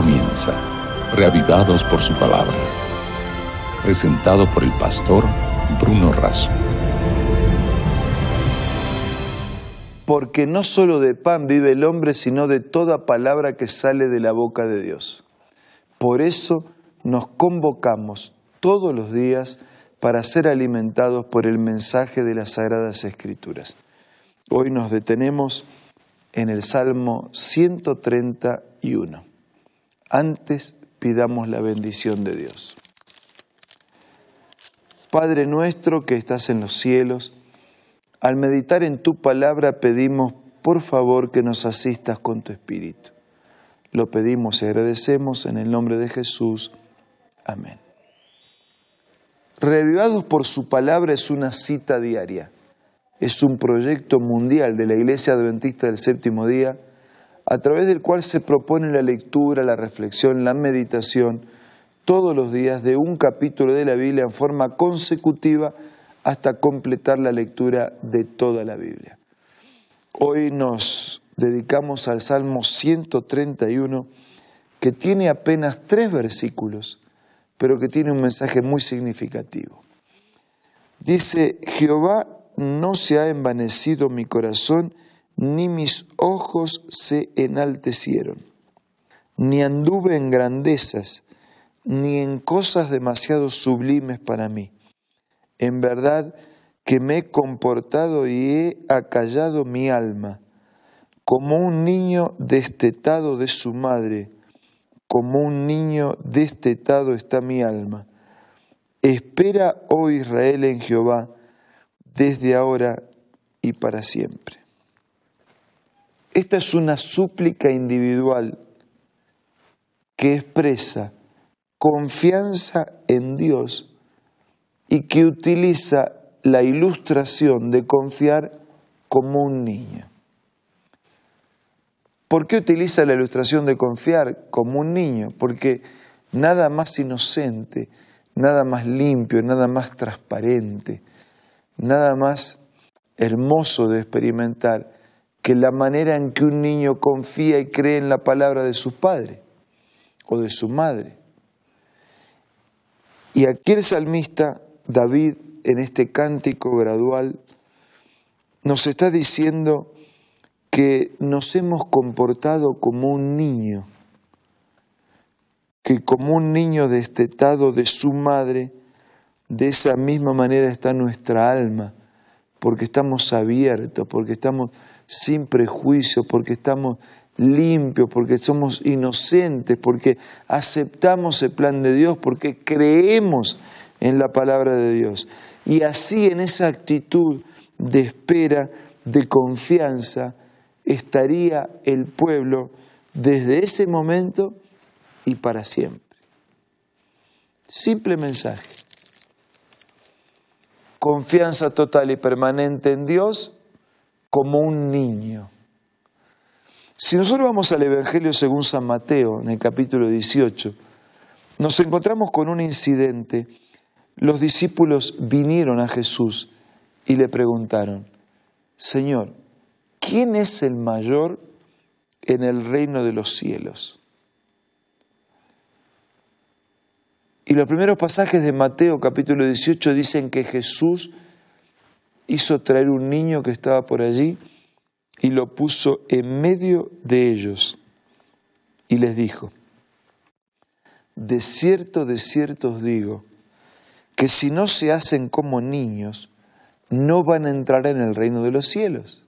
comienza, reavivados por su palabra. Presentado por el pastor Bruno Razo. Porque no solo de pan vive el hombre, sino de toda palabra que sale de la boca de Dios. Por eso nos convocamos todos los días para ser alimentados por el mensaje de las Sagradas Escrituras. Hoy nos detenemos en el Salmo 131. Antes pidamos la bendición de Dios. Padre nuestro que estás en los cielos, al meditar en tu palabra pedimos por favor que nos asistas con tu Espíritu. Lo pedimos y agradecemos en el nombre de Jesús. Amén. Revivados por su palabra es una cita diaria. Es un proyecto mundial de la Iglesia Adventista del Séptimo Día, a través del cual se propone la lectura, la reflexión, la meditación todos los días de un capítulo de la Biblia en forma consecutiva hasta completar la lectura de toda la Biblia. Hoy nos dedicamos al Salmo 131, que tiene apenas tres versículos pero que tiene un mensaje muy significativo. Dice, Jehová no se ha envanecido mi corazón, ni mis ojos se enaltecieron, ni anduve en grandezas, ni en cosas demasiado sublimes para mí. En verdad que me he comportado y he acallado mi alma, como un niño destetado de su madre, como un niño destetado está mi alma. Espera, oh Israel, en Jehová, desde ahora y para siempre. Esta es una súplica individual que expresa confianza en Dios y que utiliza la ilustración de confiar como un niño. ¿Por qué utiliza la ilustración de confiar como un niño? Porque nada más inocente, nada más limpio, nada más transparente, nada más hermoso de experimentar que la manera en que un niño confía y cree en la palabra de su padre o de su madre. Y aquí el salmista David, en este cántico gradual, nos está diciendo que nos hemos comportado como un niño, que como un niño destetado de su madre, de esa misma manera está nuestra alma, porque estamos abiertos, porque estamos sin prejuicio, porque estamos limpios, porque somos inocentes, porque aceptamos el plan de Dios, porque creemos en la palabra de Dios. Y así en esa actitud de espera, de confianza, estaría el pueblo desde ese momento y para siempre. Simple mensaje. Confianza total y permanente en Dios como un niño. Si nosotros vamos al Evangelio según San Mateo, en el capítulo 18, nos encontramos con un incidente. Los discípulos vinieron a Jesús y le preguntaron, Señor, ¿quién es el mayor en el reino de los cielos? Y los primeros pasajes de Mateo capítulo 18 dicen que Jesús hizo traer un niño que estaba por allí y lo puso en medio de ellos y les dijo, de cierto, de cierto os digo, que si no se hacen como niños, no van a entrar en el reino de los cielos.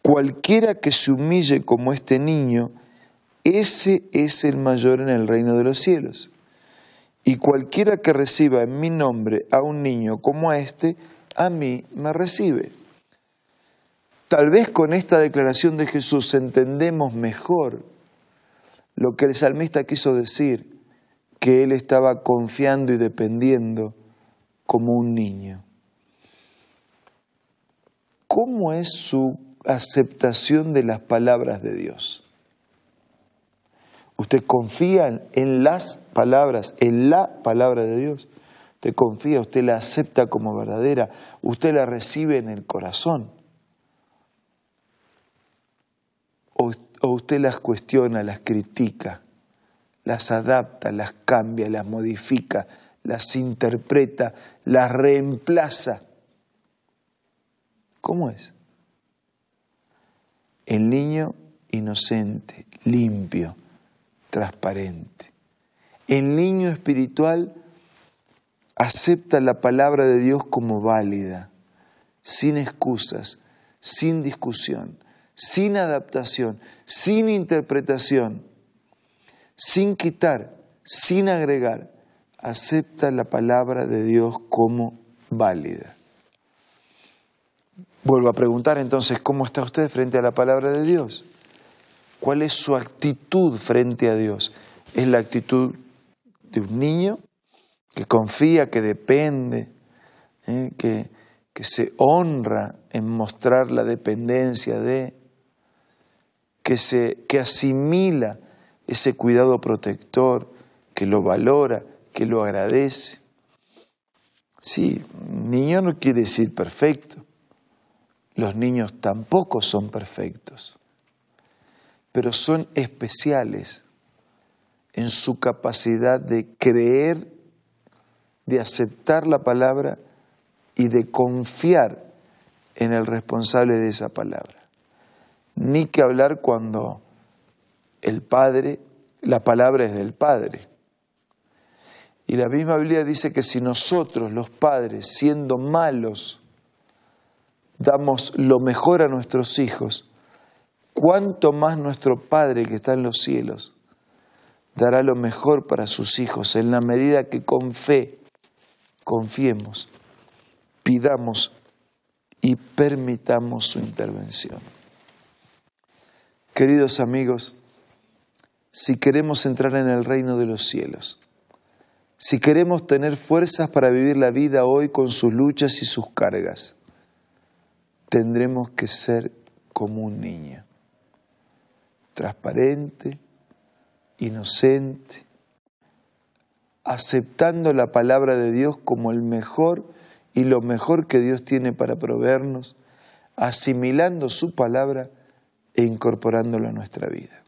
Cualquiera que se humille como este niño, ese es el mayor en el reino de los cielos. Y cualquiera que reciba en mi nombre a un niño como a este, a mí me recibe. Tal vez con esta declaración de Jesús entendemos mejor lo que el salmista quiso decir, que él estaba confiando y dependiendo como un niño. ¿Cómo es su aceptación de las palabras de Dios. Usted confía en las palabras, en la palabra de Dios. Usted confía, usted la acepta como verdadera, usted la recibe en el corazón. o, usted las cuestiona, las critica, las adapta, las cambia, las modifica, las interpreta, las reemplaza. ¿Cómo es? El niño inocente, limpio, transparente. El niño espiritual acepta la palabra de Dios como válida, sin excusas, sin discusión, sin adaptación, sin interpretación, sin quitar, sin agregar. Acepta la palabra de Dios como válida. Vuelvo a preguntar entonces, ¿cómo está usted frente a la palabra de Dios? ¿Cuál es su actitud frente a Dios? ¿Es la actitud de un niño que confía, que depende, ¿eh? que, que se honra en mostrar la dependencia de, que, se, que asimila ese cuidado protector, que lo valora, que lo agradece. Sí, niño no quiere decir perfecto. Los niños tampoco son perfectos, pero son especiales en su capacidad de creer, de aceptar la palabra y de confiar en el responsable de esa palabra. Ni que hablar cuando el Padre, la palabra es del Padre. Y la misma Biblia dice que si nosotros, los padres, siendo malos, damos lo mejor a nuestros hijos, cuánto más nuestro Padre que está en los cielos dará lo mejor para sus hijos en la medida que con fe confiemos, pidamos y permitamos su intervención. Queridos amigos, si queremos entrar en el reino de los cielos, si queremos tener fuerzas para vivir la vida hoy con sus luchas y sus cargas, tendremos que ser como un niño, transparente, inocente, aceptando la palabra de Dios como el mejor y lo mejor que Dios tiene para proveernos, asimilando su palabra e incorporándolo a nuestra vida.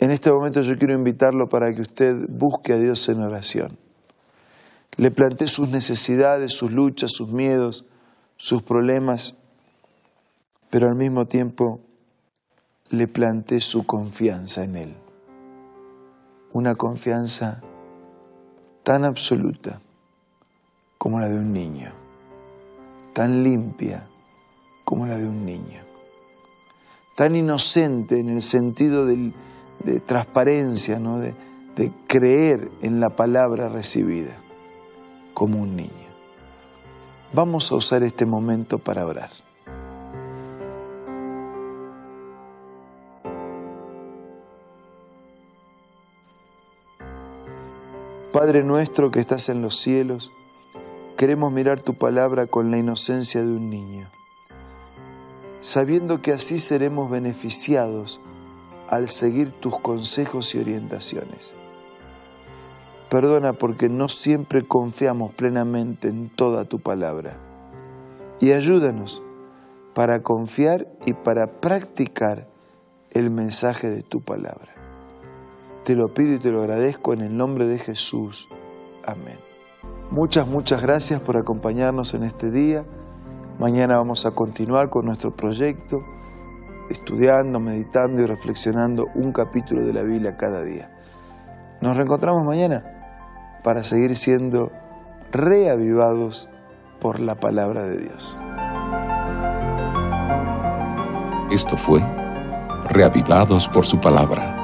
En este momento yo quiero invitarlo para que usted busque a Dios en oración le planté sus necesidades, sus luchas, sus miedos, sus problemas, pero al mismo tiempo le planté su confianza en Él. Una confianza tan absoluta como la de un niño, tan limpia como la de un niño, tan inocente en el sentido de transparencia, ¿no? de creer en la palabra recibida como un niño. Vamos a usar este momento para orar. Padre nuestro que estás en los cielos, queremos mirar tu palabra con la inocencia de un niño, sabiendo que así seremos beneficiados al seguir tus consejos y orientaciones. Perdona porque no siempre confiamos plenamente en toda tu palabra. Y ayúdanos para confiar y para practicar el mensaje de tu palabra. Te lo pido y te lo agradezco en el nombre de Jesús. Amén. Muchas, muchas gracias por acompañarnos en este día. Mañana vamos a continuar con nuestro proyecto, estudiando, meditando y reflexionando un capítulo de la Biblia cada día. Nos reencontramos mañana para seguir siendo reavivados por la palabra de Dios. Esto fue Reavivados por su palabra,